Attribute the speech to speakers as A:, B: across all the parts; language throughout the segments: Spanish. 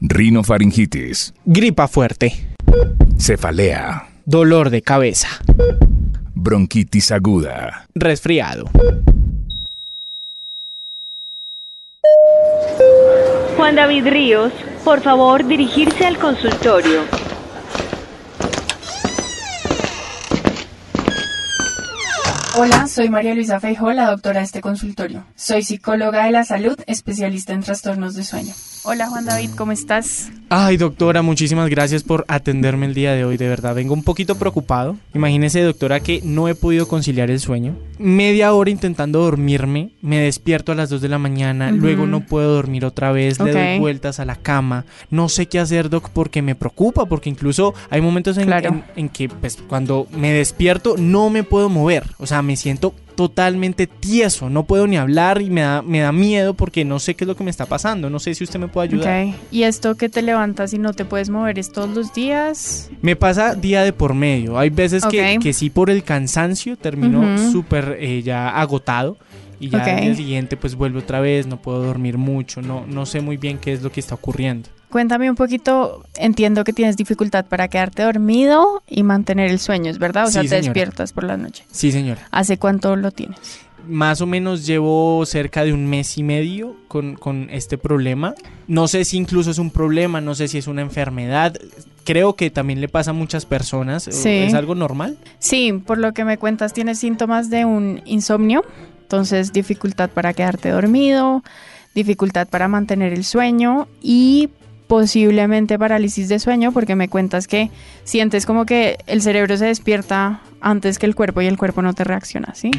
A: Rinofaringitis.
B: Gripa fuerte.
A: Cefalea.
B: Dolor de cabeza.
A: Bronquitis aguda.
B: Resfriado.
C: Juan David Ríos, por favor dirigirse al consultorio.
D: Hola, soy María Luisa Feijó, la doctora de este consultorio. Soy psicóloga de la salud, especialista en trastornos de sueño. Hola Juan David, ¿cómo estás?
B: Ay, doctora, muchísimas gracias por atenderme el día de hoy. De verdad, vengo un poquito preocupado. Imagínese, doctora, que no he podido conciliar el sueño. Media hora intentando dormirme, me despierto a las 2 de la mañana, luego no puedo dormir otra vez, le doy vueltas a la cama. No sé qué hacer, doc, porque me preocupa, porque incluso hay momentos en, en que, pues, cuando me despierto no me puedo mover. O sea, me siento totalmente tieso, no puedo ni hablar y me da, me da miedo porque no sé qué es lo que me está pasando, no sé si usted me puede ayudar.
D: ¿Y esto que te levantas y no te puedes mover es todos los días?
B: Me pasa día de por medio, hay veces que, que, sí por el cansancio termino súper eh, ya agotado y ya al día siguiente pues vuelvo otra vez, no puedo dormir mucho, no, no sé muy bien qué es lo que está ocurriendo.
D: Cuéntame un poquito, entiendo que tienes dificultad para quedarte dormido y mantener el sueño, ¿es verdad? O sea, te despiertas por la noche.
B: Sí, señora.
D: ¿Hace cuánto lo tienes?
B: Más o menos llevo cerca de un mes y medio con, este problema. No sé si incluso es un problema, no sé si es una enfermedad. Creo que también le pasa a muchas personas. ¿Es algo normal?
D: Sí, por lo que me cuentas, tienes síntomas de un insomnio. Entonces, dificultad para quedarte dormido, dificultad para mantener el sueño y posiblemente parálisis de sueño porque me cuentas que sientes como que el cerebro se despierta antes que el cuerpo y el cuerpo no te reacciona, ¿sí?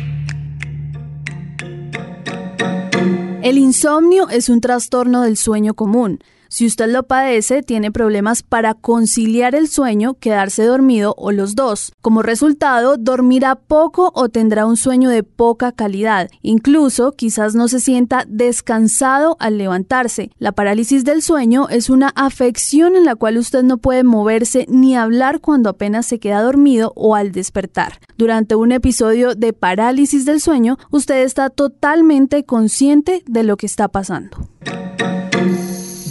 E: El insomnio es un trastorno del sueño común si usted lo padece, tiene problemas para conciliar el sueño, quedarse dormido o los dos. Como resultado, dormirá poco o tendrá un sueño de poca calidad. Incluso quizás no se sienta descansado al levantarse. La parálisis del sueño es una afección en la cual usted no puede moverse ni hablar cuando apenas se queda dormido o al despertar. Durante un episodio de parálisis del sueño, usted está totalmente consciente de lo que está pasando.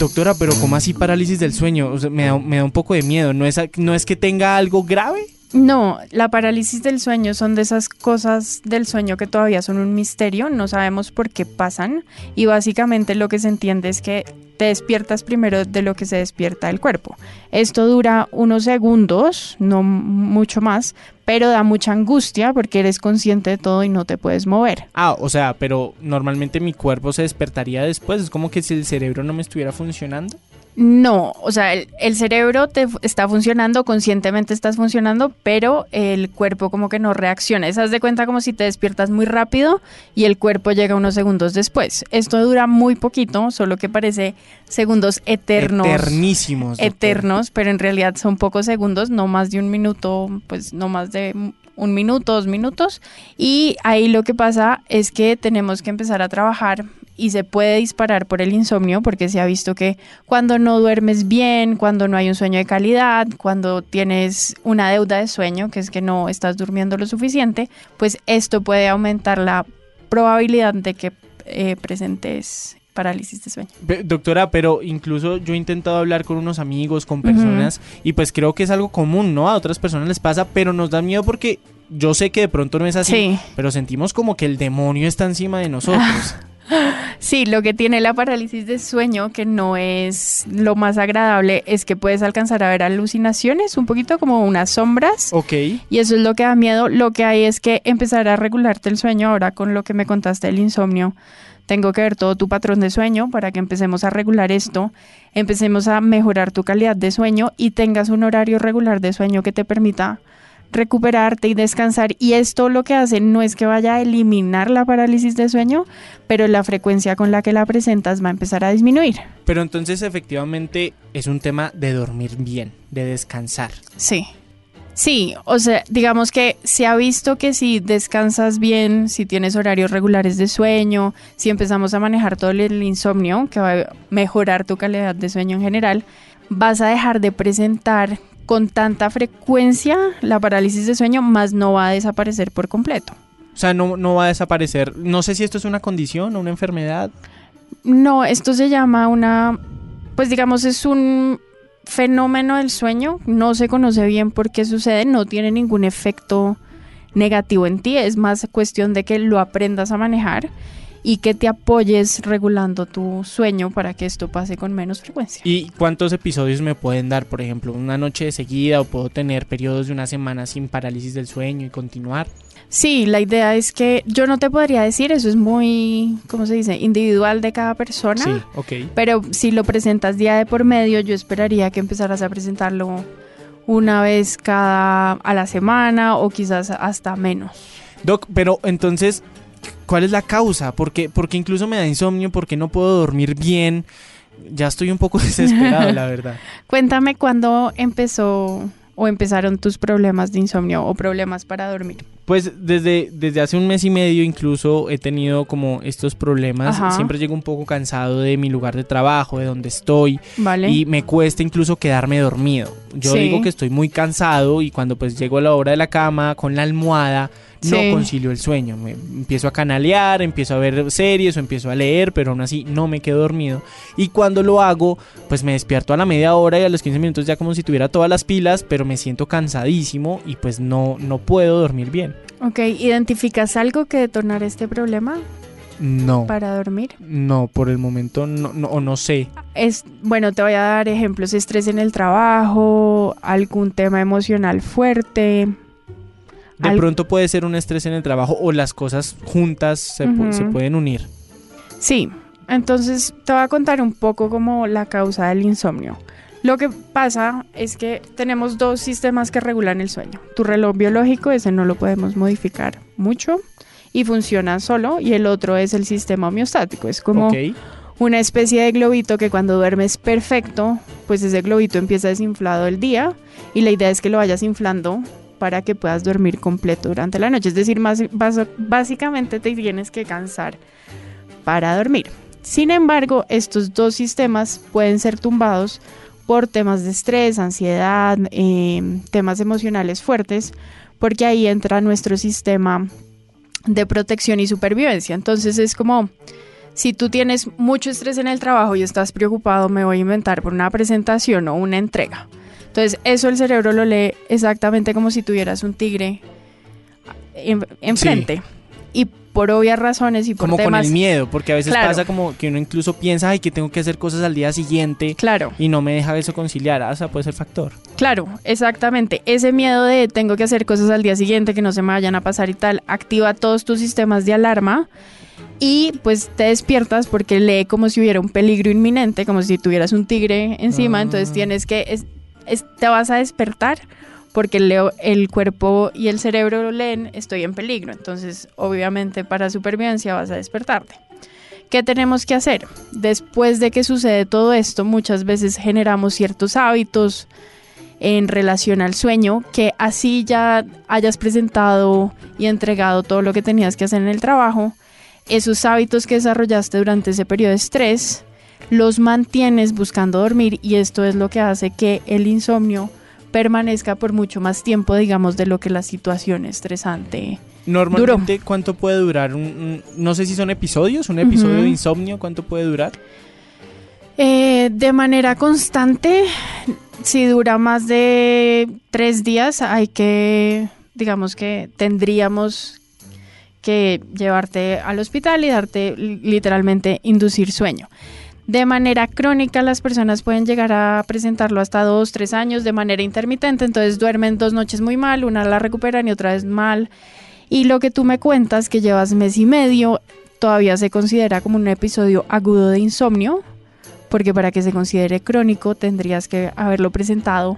B: Doctora, pero ¿cómo así parálisis del sueño? me, da, me da un poco de miedo. ¿No es, ¿No es que tenga algo grave?
D: No, la parálisis del sueño son de esas cosas del sueño que todavía son un misterio, no sabemos por qué pasan y básicamente lo que se entiende es que te despiertas primero de lo que se despierta el cuerpo. Esto dura unos segundos, no mucho más, pero da mucha angustia porque eres consciente de todo y no te puedes mover.
B: Ah, o sea, pero normalmente mi cuerpo se despertaría después, es como que si el cerebro no me estuviera funcionando.
D: No, o sea, el, cerebro te está funcionando, conscientemente estás funcionando, pero el cuerpo como que no reacciona. Esas de cuenta como si te despiertas muy rápido y el cuerpo llega unos segundos después. Esto dura muy poquito, solo que parece segundos eternos.
B: Eternísimos.
D: Eternos, pero en realidad son pocos segundos, no más de un minuto, pues no más de un minuto, dos minutos. Y ahí lo que pasa es que tenemos que empezar a trabajar y se puede disparar por el insomnio porque se ha visto que cuando no duermes bien, cuando no hay un sueño de calidad, cuando tienes una deuda de sueño, que es que no estás durmiendo lo suficiente, pues esto puede aumentar la probabilidad de que eh, presentes parálisis de sueño.
B: Doctora, pero incluso yo he intentado hablar con unos amigos, con personas, y pues creo que es algo común, ¿no? A otras personas les pasa, pero nos da miedo porque yo sé que de pronto no es así, pero sentimos como que el demonio está encima de nosotros.
D: Sí, lo que tiene la parálisis de sueño, que no es lo más agradable, es que puedes alcanzar a ver alucinaciones, un poquito como unas sombras.
B: Ok.
D: Y eso es lo que da miedo. Lo que hay es que empezar a regularte el sueño ahora con lo que me contaste del insomnio. Tengo que ver todo tu patrón de sueño para que empecemos a regular esto, empecemos a mejorar tu calidad de sueño y tengas un horario regular de sueño que te permita recuperarte y descansar. Y esto lo que hace no es que vaya a eliminar la parálisis de sueño, pero la frecuencia con la que la presentas va a empezar a disminuir.
B: Pero entonces efectivamente es un tema de dormir bien, de descansar.
D: Sí. Sí, o sea, digamos que se ha visto que si descansas bien, si tienes horarios regulares de sueño, si empezamos a manejar todo el insomnio, que va a mejorar tu calidad de sueño en general, vas a dejar de presentar con tanta frecuencia la parálisis de sueño, más no va a desaparecer por completo.
B: O sea, no, no va a desaparecer. No sé si esto es una condición o una enfermedad.
D: No, esto se llama una, pues digamos, es un fenómeno del sueño. No se conoce bien por qué sucede, no tiene ningún efecto negativo en ti, es más cuestión de que lo aprendas a manejar y que te apoyes regulando tu sueño para que esto pase con menos frecuencia.
B: ¿Y cuántos episodios me pueden dar? Por ejemplo, una noche de seguida o puedo tener periodos de una semana sin parálisis del sueño y continuar.
D: Sí, la idea es que yo no te podría decir, eso es muy, ¿cómo se dice?, individual de cada persona.
B: Sí, ok.
D: Pero si lo presentas día de por medio, yo esperaría que empezaras a presentarlo una vez cada a la semana o quizás hasta menos.
B: Doc, pero entonces, ¿cuál es la causa? Porque, porque incluso me da insomnio, porque no puedo dormir bien. Ya estoy un poco desesperado, la verdad.
D: Cuéntame cuándo empezó o empezaron tus problemas de insomnio o problemas para dormir.
B: Pues desde, desde hace un mes y medio incluso he tenido como estos problemas.
D: Ajá.
B: Siempre llego un poco cansado de mi lugar de trabajo, de donde estoy.
D: ¿Vale?
B: Y me cuesta incluso quedarme dormido. Yo
D: Sí.
B: digo que estoy muy cansado y cuando pues llego a la hora de la cama con la almohada no
D: Sí.
B: concilio el sueño. Me empiezo a canalear, empiezo a ver series o empiezo a leer, pero aún así no me quedo dormido. Y cuando lo hago, pues me despierto a la media hora y a los 15 minutos ya como si tuviera todas las pilas, pero me siento cansadísimo y pues no, no puedo dormir bien.
D: Ok, ¿identificas algo que detonar este problema
B: No.
D: para dormir?
B: No, por el momento no, no, o no sé.
D: Es, bueno, te voy a dar ejemplos, estrés en el trabajo, algún tema emocional fuerte.
B: De
D: Al-
B: pronto puede ser un estrés en el trabajo o las cosas juntas se, pueden unir.
D: Sí, entonces te voy a contar un poco como la causa del insomnio. Lo que pasa es que tenemos dos sistemas que regulan el sueño. Tu reloj biológico, ese no lo podemos modificar mucho y funciona solo, y el otro es el sistema homeostático. Es como una especie de globito que cuando duermes perfecto, pues ese globito empieza desinflado el día y la idea es que lo vayas inflando para que puedas dormir completo durante la noche. Es decir, más, básicamente te tienes que cansar para dormir. Sin embargo, estos dos sistemas pueden ser tumbados por temas de estrés, ansiedad, eh, temas emocionales fuertes, porque ahí entra nuestro sistema de protección y supervivencia. Entonces es como, si tú tienes mucho estrés en el trabajo y estás preocupado, me voy a inventar por una presentación o una entrega. Entonces eso el cerebro lo lee exactamente como si tuvieras un tigre en- enfrente. Y por obvias razones y por
B: Como con
D: temas...
B: el miedo, porque a veces
D: Claro.
B: pasa como que uno incluso piensa, ay, que tengo que hacer cosas al día siguiente
D: Claro.
B: y no me deja eso conciliar. Ah, o sea, puede ser factor.
D: Claro, exactamente. Ese miedo de tengo que hacer cosas al día siguiente que no se me vayan a pasar y tal, activa todos tus sistemas de alarma y pues te despiertas porque lee como si hubiera un peligro inminente, como si tuvieras un tigre encima,
B: Ah.
D: entonces tienes que, es- te vas a despertar porque el, cuerpo y el cerebro leen, estoy en peligro, entonces obviamente para supervivencia vas a despertarte. ¿Qué tenemos que hacer? Después de que sucede todo esto, muchas veces generamos ciertos hábitos en relación al sueño, que así ya hayas presentado y entregado todo lo que tenías que hacer en el trabajo, esos hábitos que desarrollaste durante ese periodo de estrés, los mantienes buscando dormir y esto es lo que hace que el insomnio permanezca por mucho más tiempo, digamos, de lo que la situación estresante.
B: Normalmente, ¿cuánto puede durar? Un, un- no sé si son episodios, un episodio de insomnio, ¿cuánto puede durar?
D: Eh, de manera constante, si dura más de tres días, hay que, digamos que tendríamos que llevarte al hospital y darte li- literalmente inducir sueño. De manera crónica, las personas pueden llegar a presentarlo hasta dos, tres años de manera intermitente, entonces duermen dos noches muy mal, una la recuperan y otra vez mal. Y lo que tú me cuentas, que llevas mes y medio, todavía se considera como un episodio agudo de insomnio, porque para que se considere crónico tendrías que haberlo presentado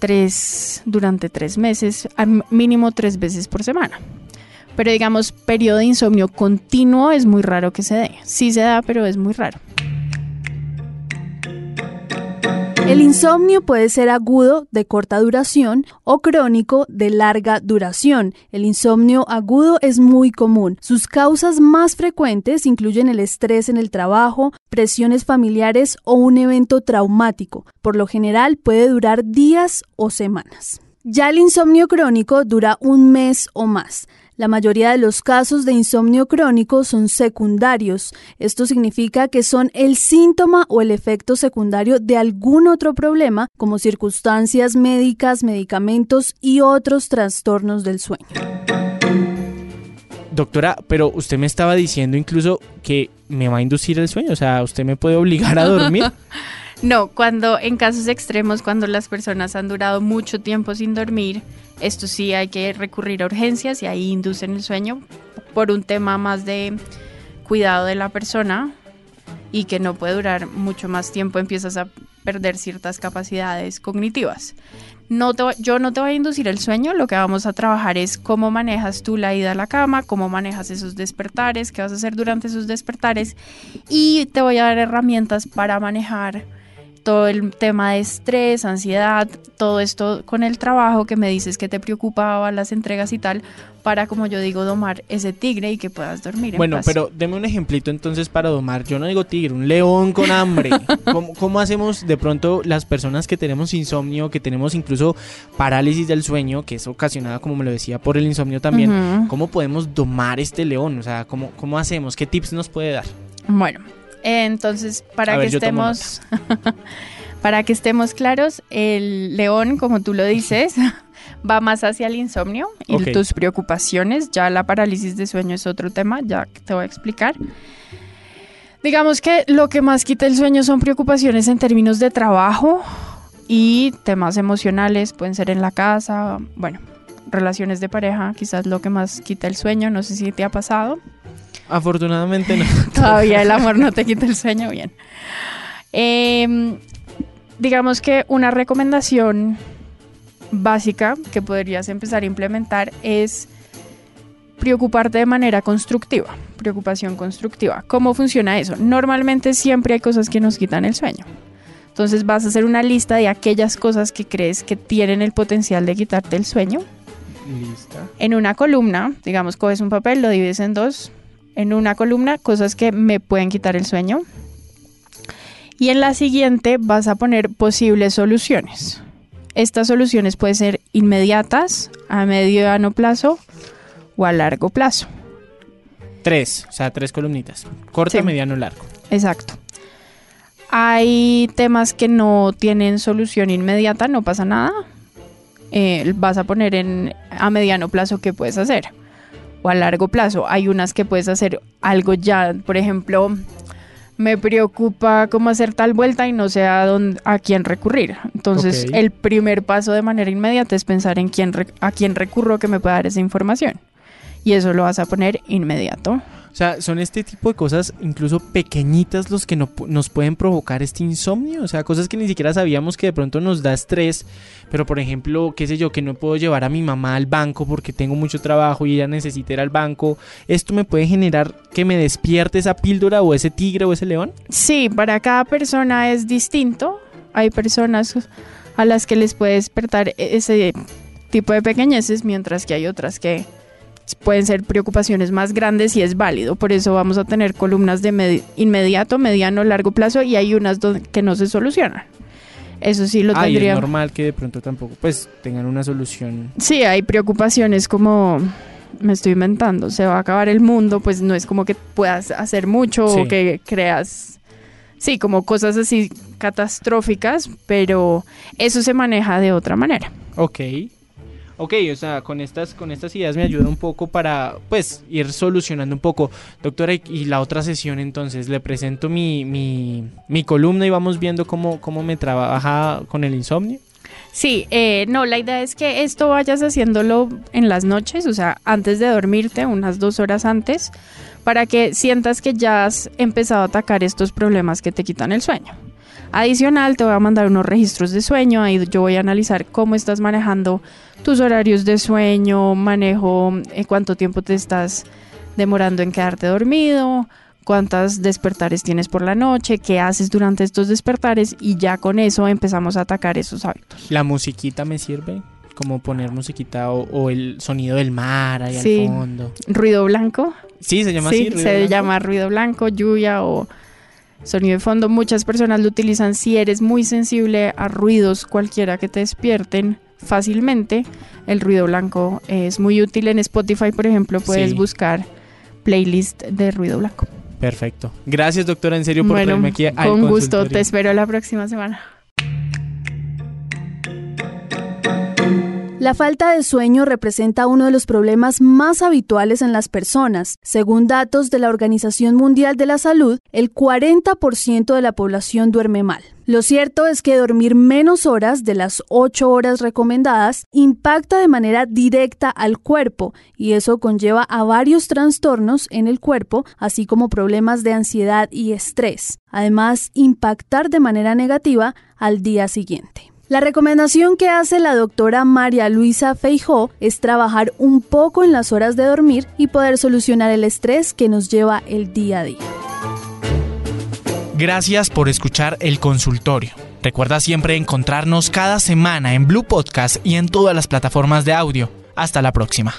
D: tres, durante tres meses, al mínimo tres veces por semana. Pero digamos, periodo de insomnio continuo es muy raro que se dé. Sí se da, pero es muy raro.
E: El insomnio puede ser agudo de corta duración o crónico de larga duración. El insomnio agudo es muy común. Sus causas más frecuentes incluyen el estrés en el trabajo, presiones familiares o un evento traumático. Por lo general puede durar días o semanas. Ya el insomnio crónico dura un mes o más. La mayoría de los casos de insomnio crónico son secundarios. Esto significa que son el síntoma o el efecto secundario de algún otro problema, como circunstancias médicas, medicamentos y otros trastornos del sueño.
B: Doctora, pero usted me estaba diciendo incluso que me va a inducir el sueño, o sea, usted me puede obligar a dormir.
D: No, cuando en casos extremos, cuando las personas han durado mucho tiempo sin dormir, esto sí hay que recurrir a urgencias y ahí inducen el sueño por un tema más de cuidado de la persona y que no puede durar mucho más tiempo, empiezas a perder ciertas capacidades cognitivas. No yo no te voy a inducir el sueño, lo que vamos a trabajar es cómo manejas tú la ida a la cama, cómo manejas esos despertares, qué vas a hacer durante esos despertares y te voy a dar herramientas para manejar todo el tema de estrés, ansiedad, todo esto con el trabajo que me dices que te preocupaba, las entregas y tal, para, como yo digo, domar ese tigre y que puedas dormir. En
B: Bueno,
D: paz.
B: pero deme un ejemplito entonces para domar. Yo no digo tigre, un león con hambre. ¿Cómo, cómo hacemos de pronto las personas que tenemos insomnio, que tenemos incluso parálisis del sueño, que es ocasionada, como me lo decía, por el insomnio también?
D: Ujú.
B: ¿Cómo podemos domar este león? O sea, ¿cómo, cómo hacemos? ¿Qué tips nos puede dar?
D: Bueno, entonces, para
B: A
D: que
B: ver,
D: estemos. para que estemos claros, el león, como tú lo dices, va más hacia el insomnio y
B: Ok.
D: tus preocupaciones. Ya la parálisis de sueño es otro tema, ya te voy a explicar. Digamos que lo que más quita el sueño son preocupaciones en términos de trabajo y temas emocionales, pueden ser en la casa, bueno, relaciones de pareja, quizás lo que más quita el sueño, no sé si te ha pasado.
B: Afortunadamente no.
D: Todavía el amor no te quita el sueño, bien. Em, digamos que una recomendación básica que podrías empezar a implementar es preocuparte de manera constructiva, preocupación constructiva. ¿Cómo funciona eso? Normalmente siempre hay cosas que nos quitan el sueño. Entonces vas a hacer una lista de aquellas cosas que crees que tienen el potencial de quitarte el sueño.
B: Lista.
D: En una columna, digamos, coges un papel, lo divides en dos. En una columna, cosas que me pueden quitar el sueño. Y en la siguiente vas a poner posibles soluciones. Estas soluciones pueden ser inmediatas, a mediano plazo o a largo plazo.
B: Tres, o sea, tres columnitas. Corto,
D: Sí.
B: mediano, largo.
D: Exacto. Hay temas que no tienen solución inmediata, no pasa nada. Eh, vas a poner en a mediano plazo qué puedes hacer. O a largo plazo. Hay unas que puedes hacer algo ya. Por ejemplo, me preocupa cómo hacer tal vuelta y no sé a, dónde, a quién recurrir. Entonces, el primer paso de manera inmediata es pensar en quién a quién recurro que me pueda dar esa información. Y eso lo vas a poner inmediato.
B: O sea, son este tipo de cosas, incluso pequeñitas, los que no nos pueden provocar este insomnio. O sea, cosas que ni siquiera sabíamos que de pronto nos da estrés. Pero, por ejemplo, qué sé yo, que no puedo llevar a mi mamá al banco porque tengo mucho trabajo y ella necesita ir al banco. ¿Esto me puede generar que me despierte esa píldora o ese tigre o ese león?
D: Sí, para cada persona es distinto. Hay personas a las que les puede despertar ese tipo de pequeñeces, mientras que hay otras que pueden ser preocupaciones más grandes y es válido. Por eso vamos a tener columnas de medi- inmediato, mediano, largo plazo y hay unas que no se solucionan. Eso sí lo
B: Ay,
D: tendría.
B: es normal que de pronto tampoco, pues, tengan una solución.
D: Sí, hay preocupaciones como me estoy inventando, se va a acabar el mundo, pues no es como que puedas hacer mucho
B: Sí.
D: o que creas, sí, como cosas así catastróficas, pero eso se maneja de otra manera.
B: Ok. Ok, o sea, con estas, con estas ideas me ayuda un poco para, pues, ir solucionando un poco. Doctora, y, la otra sesión entonces, le presento mi, mi, mi columna y vamos viendo cómo, cómo me trabaja con el insomnio.
D: Sí, eh, no, la idea es que esto vayas haciéndolo en las noches, o sea, antes de dormirte, unas dos horas antes, para que sientas que ya has empezado a atacar estos problemas que te quitan el sueño. Adicional, te voy a mandar unos registros de sueño, ahí yo voy a analizar cómo estás manejando tus horarios de sueño, manejo eh, cuánto tiempo te estás demorando en quedarte dormido, cuántas despertares tienes por la noche, qué haces durante estos despertares y ya con eso empezamos a atacar esos hábitos.
B: La musiquita me sirve, como poner musiquita o, o el sonido del mar ahí
D: Sí.
B: al fondo.
D: Ruido blanco,
B: Sí, se llama
D: sí,
B: así. ruido
D: se
B: blanco?
D: llama ruido blanco, lluvia o sonido de fondo. Muchas personas lo utilizan si eres muy sensible a ruidos cualquiera que te despierten, fácilmente, el ruido blanco es muy útil en Spotify, por ejemplo, puedes
B: Sí.
D: buscar playlist de ruido blanco.
B: Perfecto. Gracias, doctora, en serio, por
D: Bueno,
B: traerme aquí
D: con gusto, te espero la próxima semana.
E: La falta de sueño representa uno de los problemas más habituales en las personas. Según datos de la Organización Mundial de la Salud, el 40% de la población duerme mal. Lo cierto es que dormir menos horas de las 8 horas recomendadas impacta de manera directa al cuerpo y eso conlleva a varios trastornos en el cuerpo, así como problemas de ansiedad y estrés. Además, impactar de manera negativa al día siguiente. La recomendación que hace la doctora María Luisa Feijó es trabajar un poco en las horas de dormir y poder solucionar el estrés que nos lleva el día a día.
B: Gracias por escuchar el consultorio. Recuerda siempre encontrarnos cada semana en Blue Podcast y en todas las plataformas de audio. Hasta la próxima.